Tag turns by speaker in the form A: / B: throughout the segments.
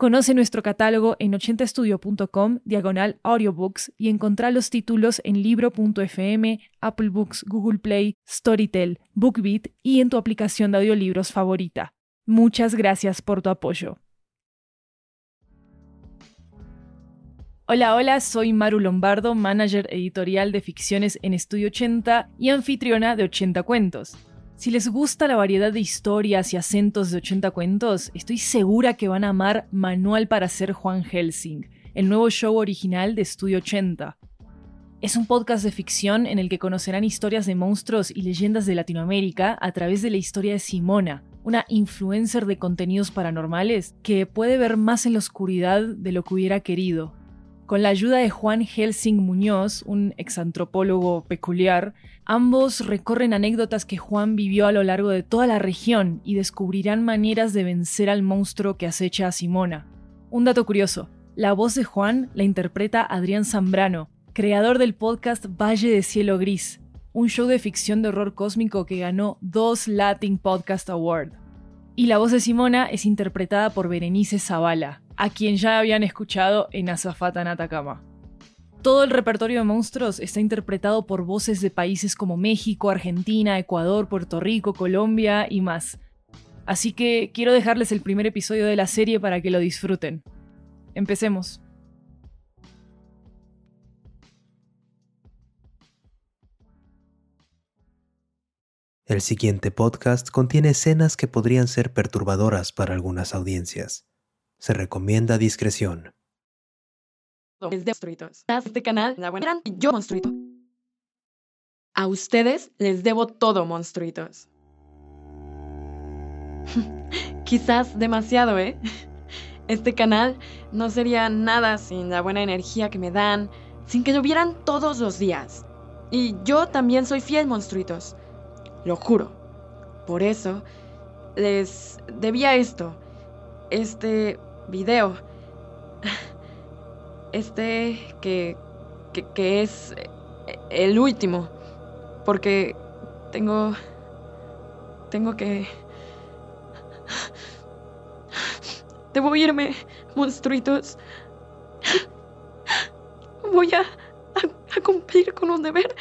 A: Conoce nuestro catálogo en 80estudio.com, diagonal audiobooks, y encontrá los títulos en libro.fm, Apple Books, Google Play, Storytel, BookBeat y en tu aplicación de audiolibros favorita. Muchas gracias por tu apoyo. Hola, hola, soy Maru Lombardo, manager editorial de ficciones en Estudio 80 y anfitriona de 80 Cuentos. Si les gusta la variedad de historias y acentos de 80 cuentos, estoy segura que van a amar Manual para ser Juan Helsing, el nuevo show original de Estudio 80. Es un podcast de ficción en el que conocerán historias de monstruos y leyendas de Latinoamérica a través de la historia de Simona, una influencer de contenidos paranormales que puede ver más en la oscuridad de lo que hubiera querido. Con la ayuda de Juan Helsing Muñoz, un exantropólogo peculiar, Ambos recorren anécdotas que Juan vivió a lo largo de toda la región y descubrirán maneras de vencer al monstruo que acecha a Simona. Un dato curioso, la voz de Juan la interpreta Adrián Zambrano, creador del podcast Valle de Cielo Gris, un show de ficción de horror cósmico que ganó dos Latin Podcast Award. Y la voz de Simona es interpretada por Berenice Zavala, a quien ya habían escuchado en Azafata en Atacama. Todo el repertorio de monstruos está interpretado por voces de países como México, Argentina, Ecuador, Puerto Rico, Colombia y más. Así que quiero dejarles el primer episodio de la serie para que lo disfruten. Empecemos.
B: El siguiente podcast contiene escenas que podrían ser perturbadoras para algunas audiencias. Se recomienda discreción.
C: Este canal, la yo monstruito. A ustedes les debo todo, monstruitos. Quizás demasiado, ¿eh? Este canal no sería nada sin la buena energía que me dan, sin que llovieran todos los días. Y yo también soy fiel, monstruitos. Lo juro. Por eso, les debía esto, este video este que, que, es el último, porque tengo... Tengo que... Debo irme, monstruitos. Voy a, a, cumplir con un deber.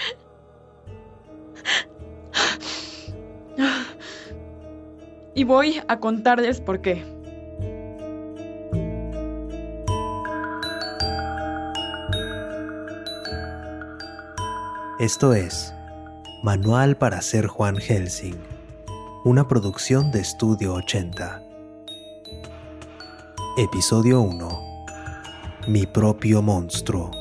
C: Y voy a contarles por qué.
B: Esto es Manual para ser Juan Helsing, una producción de Estudio 80. Episodio 1. Mi propio monstruo.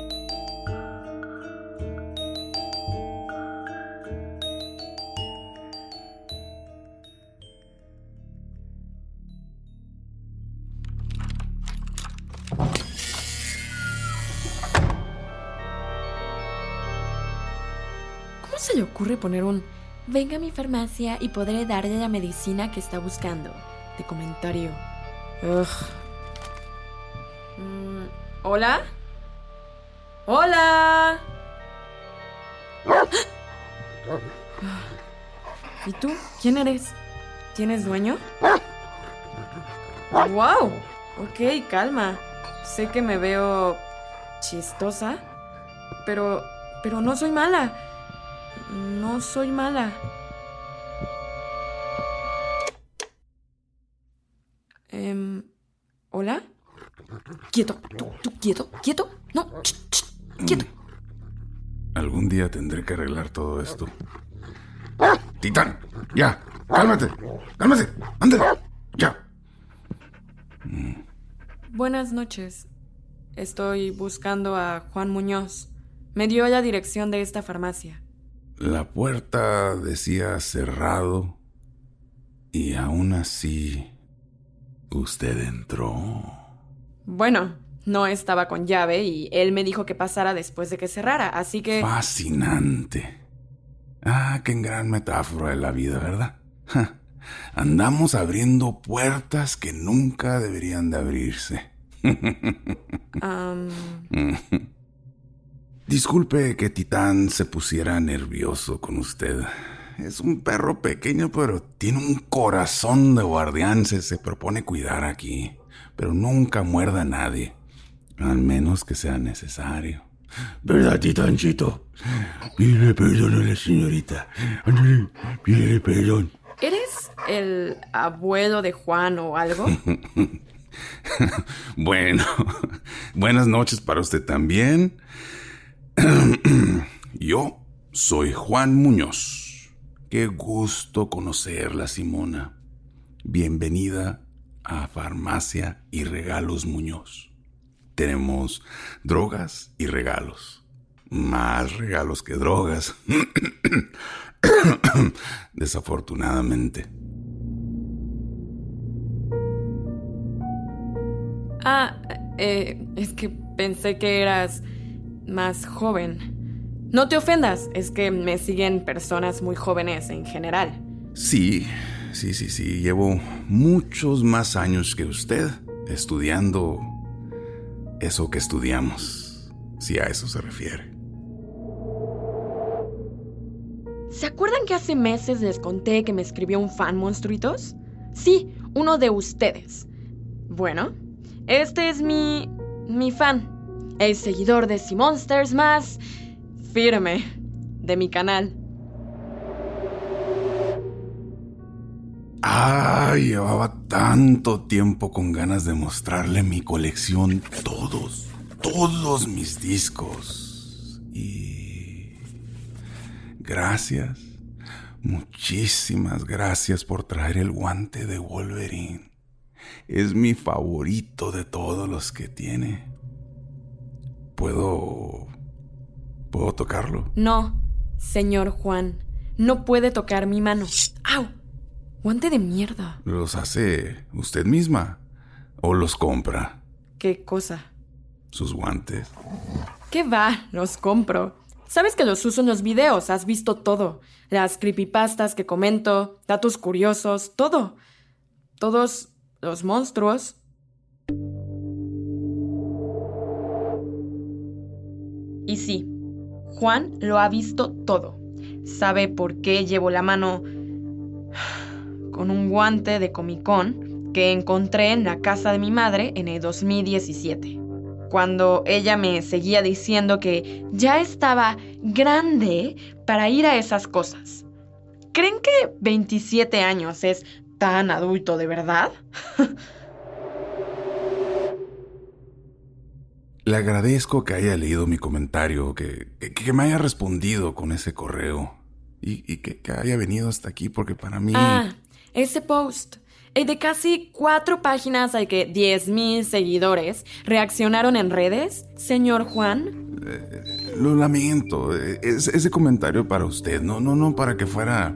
C: Venga a mi farmacia y podré darle la medicina que está buscando? De comentario. Mm, ¿Hola? ¡Hola! ¿Y tú? ¿Quién eres? ¿Tienes dueño? ¡Wow! Ok, calma. Sé que me veo chistosa, pero. pero no soy mala. No soy mala. Eh, ¿Hola? Quieto, tú, tú, quieto, quieto. No, quieto.
D: Algún día tendré que arreglar todo esto. Titán, ya, cálmate, cálmate, ándale, ya.
C: Buenas noches. Estoy buscando a Juan Muñoz. Me dio la dirección de esta farmacia.
D: La puerta decía cerrado y aún así usted entró.
C: Bueno, no estaba con llave y él me dijo que pasara después de que cerrara, así que...
D: Fascinante. Ah, qué gran metáfora de la vida, ¿verdad? Andamos abriendo puertas que nunca deberían de abrirse. Disculpe que Titán se pusiera nervioso con usted. Es un perro pequeño, pero tiene un corazón de guardián. Se, propone cuidar aquí, pero nunca muerda a nadie. Al menos que sea necesario. ¿Verdad, Titánchito? Pídele perdón a la señorita. pídele perdón.
C: ¿Eres el abuelo de Juan o algo?
D: bueno, buenas noches para usted también. Yo soy Juan Muñoz. Qué gusto conocerla, Simona. Bienvenida a Farmacia y Regalos Muñoz. Tenemos drogas y regalos. Más regalos que drogas. Desafortunadamente.
C: Ah, eh, es que pensé que eras más joven. No te ofendas, es que me siguen personas muy jóvenes en general.
D: Sí, sí, sí, sí. Llevo muchos más años que usted estudiando eso que estudiamos, si a eso se refiere.
C: ¿Se acuerdan que hace meses les conté que me escribió un fan monstruitos? Sí, uno de ustedes. Bueno, este es mi. mi fan. El seguidor de Sea Monsters más. firme de mi canal.
D: Ay, llevaba tanto tiempo con ganas de mostrarle mi colección, todos, todos mis discos. Y Gracias. Muchísimas gracias por traer el guante de Wolverine. Es mi favorito de todos los que tiene. ¿Puedo... ¿Puedo tocarlo?
C: No, señor Juan. No puede tocar mi mano. ¡Au! Guante de mierda.
D: ¿Los hace usted misma? ¿O los compra?
C: ¿Qué cosa?
D: Sus guantes.
C: ¿Qué va? Los compro. Sabes que los uso en los videos, has visto todo. Las creepypastas que comento, datos curiosos, todo. Todos los monstruos. Y sí, Juan lo ha visto todo. Sabe por qué llevo la mano con un guante de Comic Con que encontré en la casa de mi madre en el 2017 cuando ella me seguía diciendo que ya estaba grande para ir a esas cosas. ¿Creen que 27 años es tan adulto de verdad?
D: Le agradezco que haya leído mi comentario, que, que, me haya respondido con ese correo y, que, que, haya venido hasta aquí porque para mí...
C: Ah, ese post. Y de casi cuatro páginas hay que 10.000 seguidores reaccionaron en redes, señor Juan.
D: Eh, lo lamento. ese comentario para usted, no, no, no para que fuera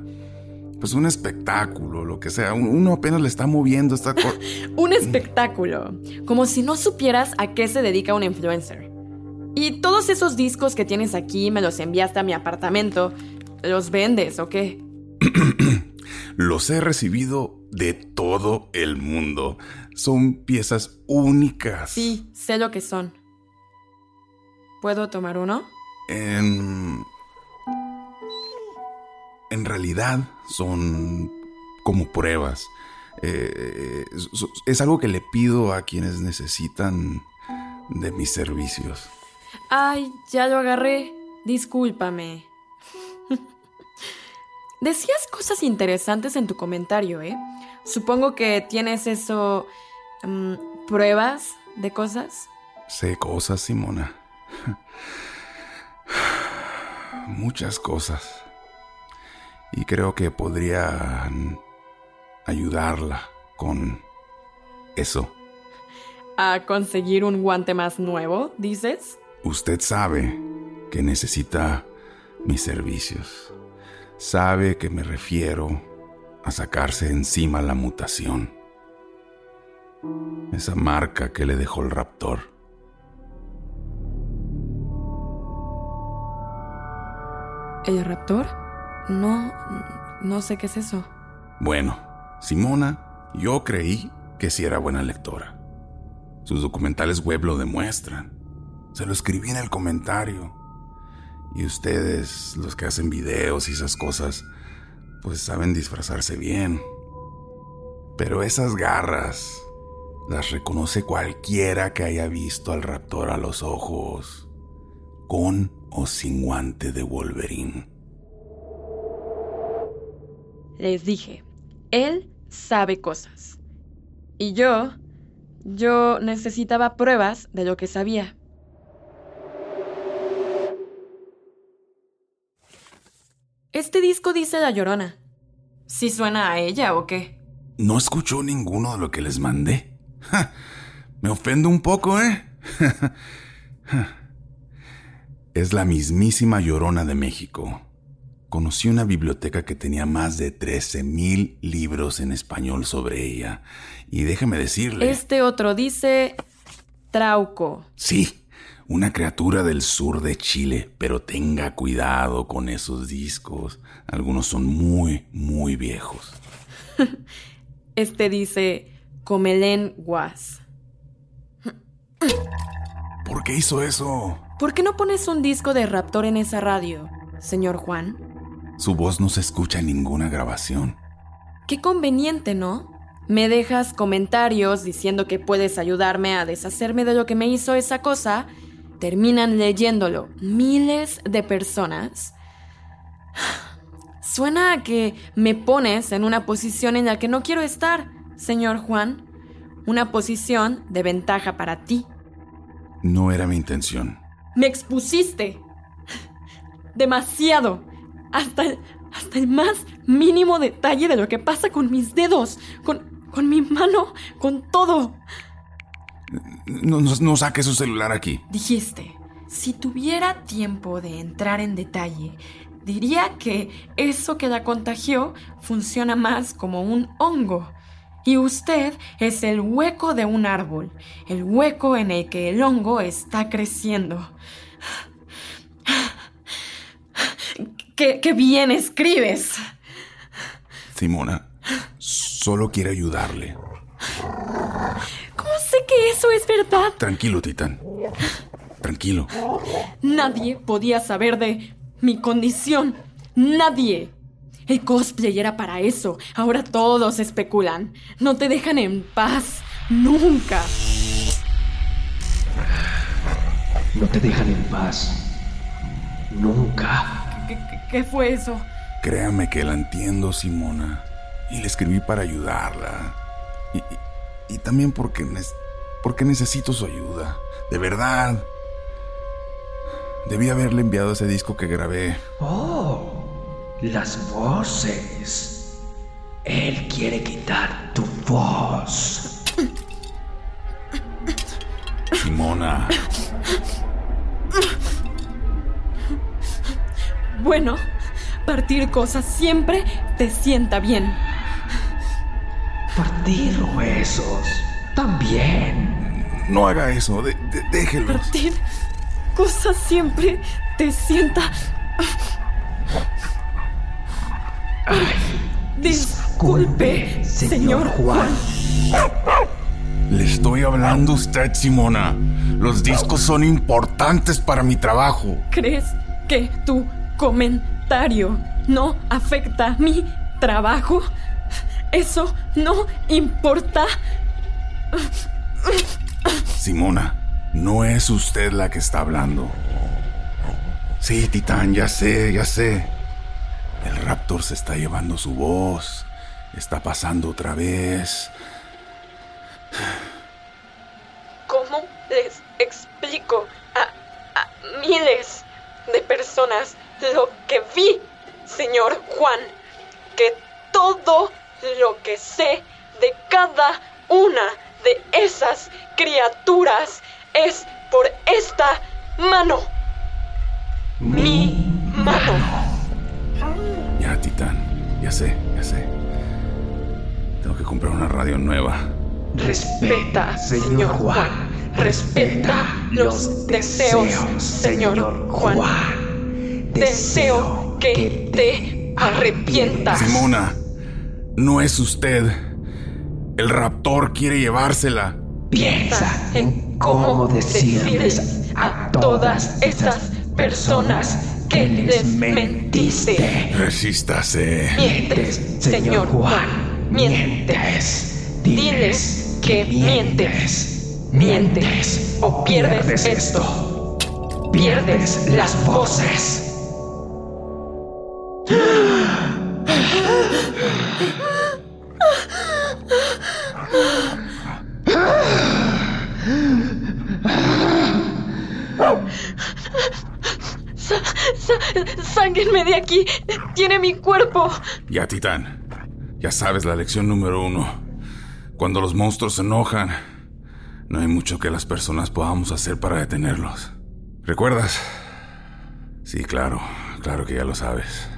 D: pues un espectáculo, lo que sea. Uno apenas le está moviendo esta cosa.
C: un espectáculo. Como si no supieras a qué se dedica un influencer. Y todos esos discos que tienes aquí me los enviaste a mi apartamento. ¿Los vendes o qué?
D: Los he recibido de todo el mundo. Son piezas únicas.
C: Sí, sé lo que son. ¿Puedo tomar uno?
D: En... En realidad son como pruebas. Eh, es algo que le pido a quienes necesitan de mis servicios.
C: Ay, ya lo agarré. Discúlpame. Decías cosas interesantes en tu comentario, ¿eh? Supongo que tienes eso... Mm, pruebas de cosas.
D: Sé cosas, Simona. Muchas cosas. Y creo que podría ayudarla con eso.
C: ¿A conseguir un guante más nuevo, dices?
D: Usted sabe que necesita mis servicios sabe que me refiero a sacarse encima la mutación. Esa marca que le dejó el raptor.
C: ¿El raptor? No, no sé qué es eso.
D: Bueno, Simona, yo creí que sí era buena lectora. Sus documentales web lo demuestran. Se lo escribí en el comentario. Y ustedes, los que hacen videos y esas cosas, pues saben disfrazarse bien. Pero esas garras las reconoce cualquiera que haya visto al raptor a los ojos, con o sin guante de Wolverine.
C: Les dije, él sabe cosas. Y yo, yo necesitaba pruebas de lo que sabía. Este disco dice La Llorona. ¿Sí suena a ella o qué?
D: ¿No escuchó ninguno de lo que les mandé? me ofendo un poco, ¿eh? es la mismísima Llorona de México. Conocí una biblioteca que tenía más de 13.000 libros en español sobre ella. Y déjeme decirle...
C: Este otro dice Trauco.
D: Sí, una criatura del sur de Chile, pero tenga cuidado con esos discos. Algunos son muy, muy viejos.
C: Este dice Comelén Guas.
D: ¿Por qué hizo eso?
C: ¿Por qué no pones un disco de Raptor en esa radio, señor Juan?
D: Su voz no se escucha en ninguna grabación.
C: Qué conveniente, ¿no? Me dejas comentarios diciendo que puedes ayudarme a deshacerme de lo que me hizo esa cosa. Terminan leyéndolo miles de personas. Suena a que me pones en una posición en la que no quiero estar, señor Juan. Una posición de ventaja para ti.
D: No era mi intención.
C: Me expusiste. Demasiado. Hasta el, hasta el más mínimo detalle de lo que pasa con mis dedos, con, con mi mano, con todo.
D: No, no, no saque su celular aquí.
C: Dijiste, si tuviera tiempo de entrar en detalle, diría que eso que la contagió funciona más como un hongo. Y usted es el hueco de un árbol, el hueco en el que el hongo está creciendo. ¡Qué, qué bien escribes!
D: Simona, solo quiere ayudarle.
C: ¿Cómo sé que eso es verdad?
D: Tranquilo, Titán. Tranquilo.
C: Nadie podía saber de mi condición. Nadie. El cosplay era para eso. Ahora todos especulan. No te dejan en paz. Nunca.
E: No te dejan en paz. Nunca.
C: ¿Qué, fue eso?
D: Créame que la entiendo, Simona. Y le escribí para ayudarla. Y, y- y también porque, nes- porque necesito su ayuda. De verdad. Debí haberle enviado ese disco que grabé.
E: Oh, las voces. Él quiere quitar tu voz.
D: Simona.
C: Bueno, partir cosas siempre te sienta bien.
E: Partir huesos. También.
D: No haga eso. de- de- déjelo.
C: Partir cosas siempre te sienta. Disculpe, señor Juan.
D: Le estoy hablando a usted, Simona. Los discos son importantes para mi trabajo.
C: ¿Crees que tu comentario no afecta mi trabajo? ¿Eso no importa?
D: Simona, no es usted la que está hablando. Sí, Titán, ya sé, ya sé. El Raptor se está llevando su voz. Está pasando otra vez.
C: ¿Cómo les explico a, a miles de personas lo que vi, señor Juan? Que todo lo que sé de cada una de esas criaturas es por esta mano. Mi mano.
D: Ya, Titán, ya sé, ya sé. Tengo que comprar una radio nueva.
E: Respeta, señor Juan. Respeta los deseos, señor Juan. Deseo que te arrepientas.
D: Simona, no es usted. El raptor quiere llevársela.
E: Piensa en cómo decirles a todas estas personas que les mentiste.
D: Resístase.
E: Mientes, señor Juan. Mientes. Diles que mientes. Mientes o pierdes esto. Pierdes las voces.
C: ¡Sáquenme de aquí! ¡Tiene mi cuerpo!
D: Ya, Titán. Ya sabes la lección número uno. Cuando los monstruos se enojan, no hay mucho que las personas podamos hacer para detenerlos. ¿Recuerdas? Sí, claro. Claro que ya lo sabes.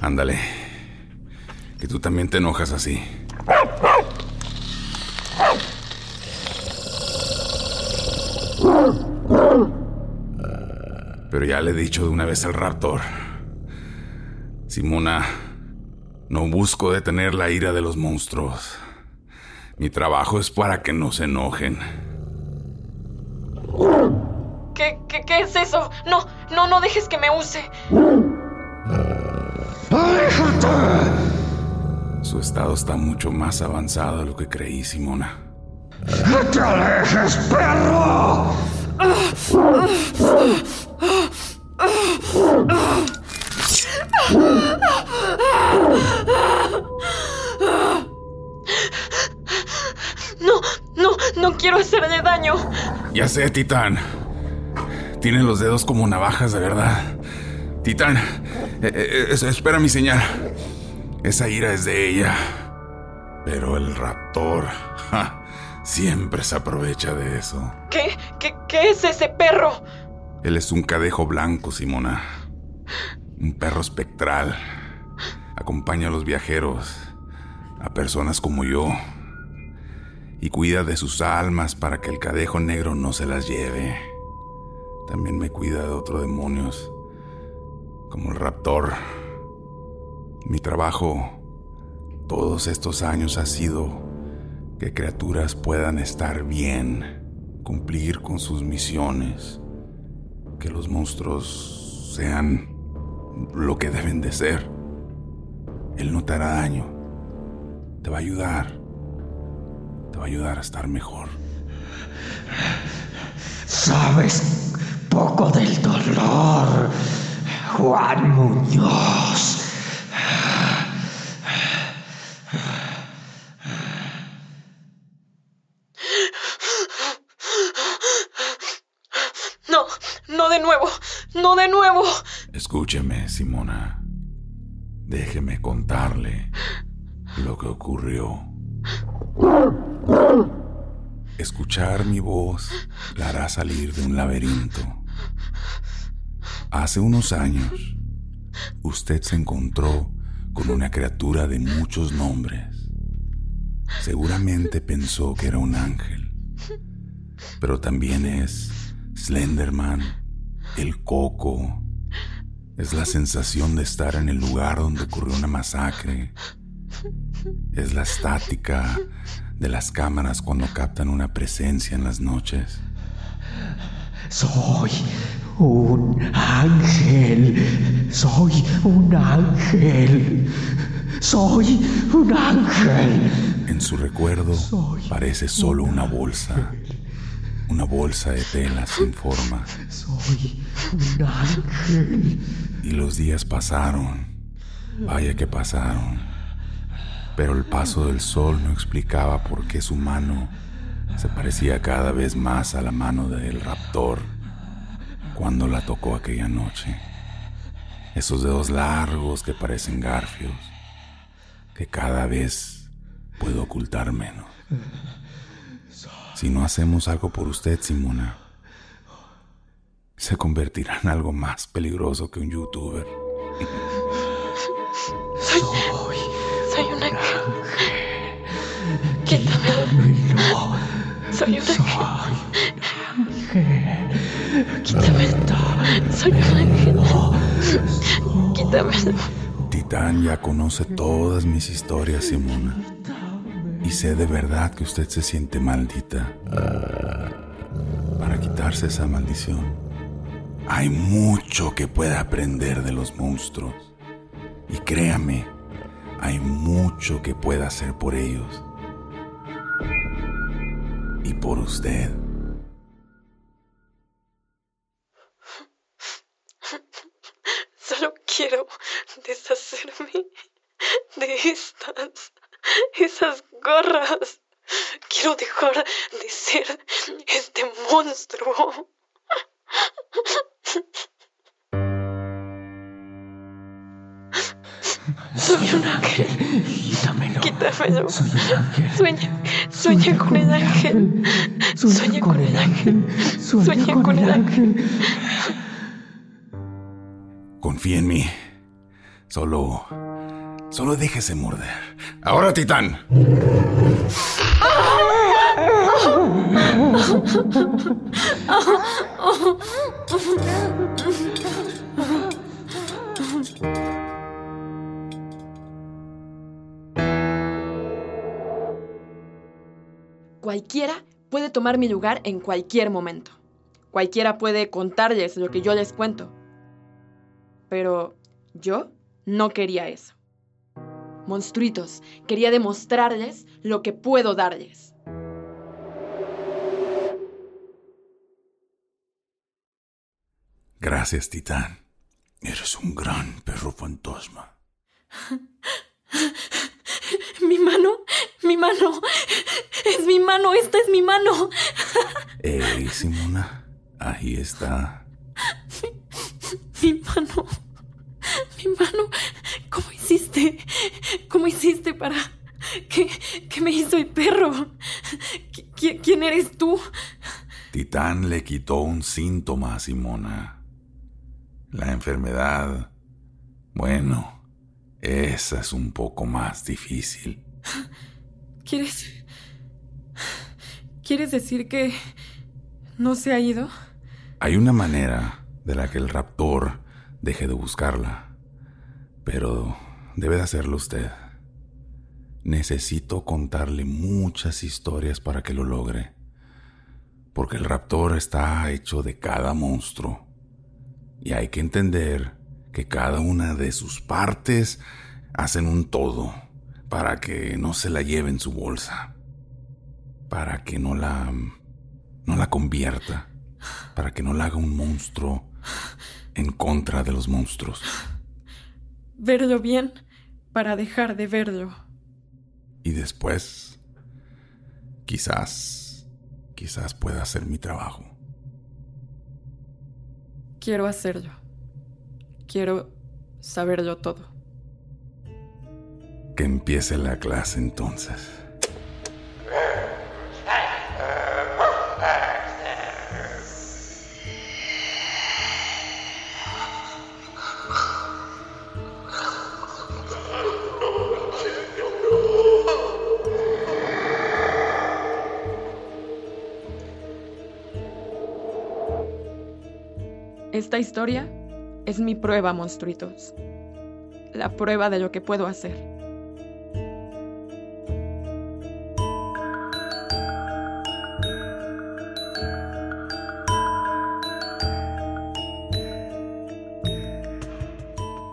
D: Ándale. Que tú también te enojas así. Pero ya le he dicho de una vez al raptor. Simona, no busco detener la ira de los monstruos. Mi trabajo es para que no se enojen.
C: ¿Qué, qué, qué es eso? No, no, no dejes que me use.
D: Su estado está mucho más avanzado de lo que creí, Simona.
E: ¡No te alejes, perro!
C: No, no, daño.
D: Ya sé, Titán. Tiene los dedos como navajas, de verdad. Titán, eh, eh, es- espera mi señal. Esa ira es de ella. Pero el raptor ja, siempre se aprovecha de eso.
C: ¿Qué, qué, qué es ese perro?
D: Él es un cadejo blanco, Simona. Un perro espectral. Acompaña a los viajeros, a personas como yo. Y cuida de sus almas para que el cadejo negro no se las lleve. También me cuida de otros demonios, como el raptor. Mi trabajo todos estos años ha sido que criaturas puedan estar bien, cumplir con sus misiones que los monstruos sean lo que deben de ser. Él no te hará daño. Te va a ayudar. Te va a ayudar a estar mejor.
E: Sabes poco del dolor, Juan Muñoz.
C: No, no de nuevo, no de nuevo.
D: Escúcheme, Simona. Déjeme contarle lo que ocurrió. Escuchar mi voz la hará salir de un laberinto. Hace unos años, usted se encontró con una criatura de muchos nombres. Seguramente pensó que era un ángel, pero también es Slenderman, el coco. Es la sensación de estar en el lugar donde ocurrió una masacre. Es la estática de las cámaras cuando captan una presencia en las noches.
E: Soy un ángel. Soy un ángel. Soy un ángel.
D: En su recuerdo
E: Soy
D: parece solo una bolsa. Una bolsa de tela sin forma.
E: Soy un ángel.
D: Y los días pasaron. Vaya que pasaron. Pero el paso del sol no explicaba por qué su mano se parecía cada vez más a la mano del raptor cuando la tocó aquella noche. Esos dedos largos que parecen garfios, que cada vez puedo ocultar menos. Si no hacemos algo por usted, Simona, se convertirá en algo más peligroso que un youtuber.
C: Soy, soy un ángel. Quítame
E: Quítamelo.
C: Soy un ángel.
E: ángel.
C: Quítamelo.
D: Titán ya conoce todas mis historias, Simona. Y sé de verdad que usted se siente maldita. Para quitarse esa maldición, hay mucho que puede aprender de los monstruos. Y créame, hay mucho que puede hacer por ellos. Por usted.
C: Solo quiero deshacerme de estas, esas gorras. Quiero dejar de ser este monstruo. Soy un ángel.
E: Quítamelo.
C: Quítamelo.
E: Soy un ángel.
C: Sueña, sueña con el ángel.
E: Sueña con el ángel. Sueña con el ángel.
D: Confía en mí. Solo. Solo déjese morder. Ahora, Titán.
C: Cualquiera puede tomar mi lugar en cualquier momento. Cualquiera puede contarles lo que yo les cuento. Pero yo no quería eso. Monstruitos, quería demostrarles lo que puedo darles.
D: Gracias, Titán. Eres un gran perro fantasma.
C: Mi mano, mi mano, es mi mano, esta es mi mano.
D: Ey, Simona. Ahí está.
C: Mi mano, mi mano, ¿cómo hiciste? ¿Cómo hiciste para... ¿Qué, qué me hizo el perro? ¿Qui- qui- ¿Quién eres tú?
D: Titán le quitó un síntoma a Simona. La enfermedad. Bueno, esa es un poco más difícil.
C: ¿Quieres... ¿Quieres decir que no se ha ido?
D: Hay una manera de la que el raptor deje de buscarla, pero debe de hacerlo usted. Necesito contarle muchas historias para que lo logre, porque el raptor está hecho de cada monstruo, y hay que entender que cada una de sus partes hacen un todo para que no se la lleve en su bolsa, para que no la no la convierta, para que no la haga un monstruo en contra de los monstruos.
C: Verlo bien para dejar de verlo.
D: Y después, quizás, quizás pueda hacer mi trabajo.
C: Quiero hacerlo. Quiero saberlo todo.
D: Que empiece la clase entonces.
C: Esta historia es mi prueba, monstruitos. La prueba de lo que puedo hacer.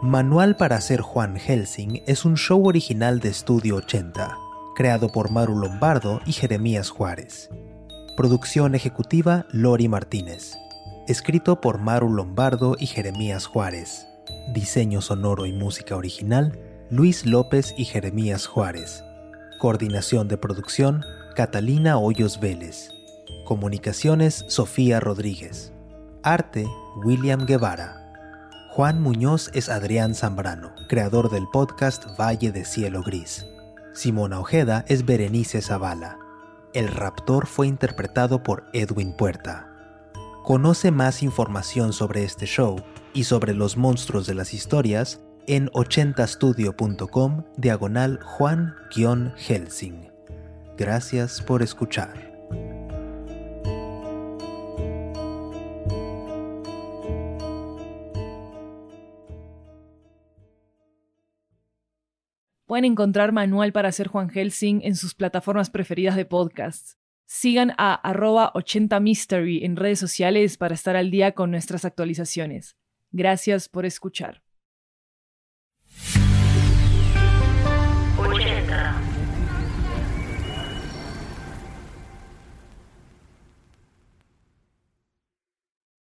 B: Manual para ser Juan Helsing es un show original de Estudio 80, creado por Maru Lombardo y Jeremías Juárez. Producción ejecutiva Lori Martínez. Escrito por Maru Lombardo y Jeremías Juárez. Diseño sonoro y música original Luis López y Jeremías Juárez. Coordinación de producción Catalina Hoyos Vélez. Comunicaciones Sofía Rodríguez. Arte William Guevara. Juan Muñoz es Adrián Zambrano, creador del podcast Valle de Cielo Gris. Simona Ojeda es Berenice Zavala. El raptor fue interpretado por Edwin Puerta. Conoce más información sobre este show y sobre los monstruos de las historias en 80studio.com diagonal Juan-Helsing. Gracias por escuchar.
A: Pueden encontrar Manual para ser Juan Helsing en sus plataformas preferidas de podcasts. Sigan a arroba 80mystery en redes sociales para estar al día con nuestras actualizaciones. Gracias por escuchar.